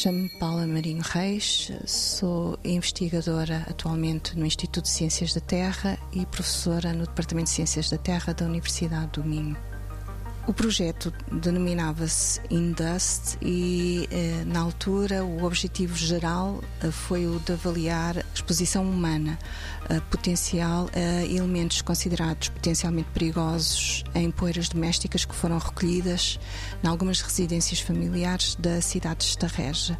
Chamo-me Paula Marinho Reis, sou investigadora atualmente no Instituto de Ciências da Terra e professora no Departamento de Ciências da Terra da Universidade do Minho. O projeto denominava-se Indust e, eh, na altura, o objetivo geral eh, foi o de avaliar a exposição humana eh, potencial a elementos considerados potencialmente perigosos em poeiras domésticas que foram recolhidas em algumas residências familiares da cidade de Estarreja.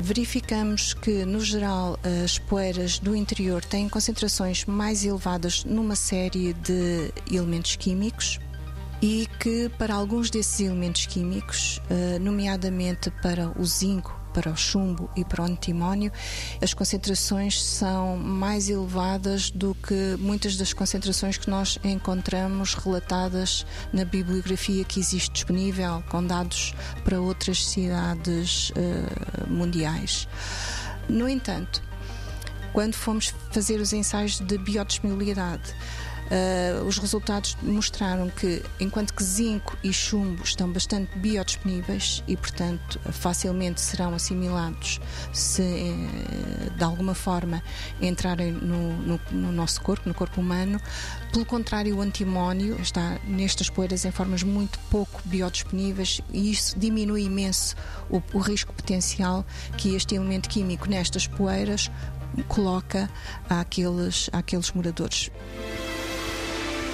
Verificamos que, no geral, as poeiras do interior têm concentrações mais elevadas numa série de elementos químicos, e que para alguns desses elementos químicos, eh, nomeadamente para o zinco, para o chumbo e para o antimónio, as concentrações são mais elevadas do que muitas das concentrações que nós encontramos relatadas na bibliografia que existe disponível, com dados para outras cidades uh, mundiais. No entanto, quando fomos fazer os ensaios de biodisponibilidade, Uh, os resultados mostraram que, enquanto que zinco e chumbo estão bastante biodisponíveis e, portanto, facilmente serão assimilados se uh, de alguma forma entrarem no, no, no, nosso corpo, no corpo humano, pelo contrário, o antimónio está nestas poeiras em formas muito pouco biodisponíveis e isso diminui imenso o, o risco potencial que este elemento químico nestas poeiras coloca àqueles, àqueles moradores.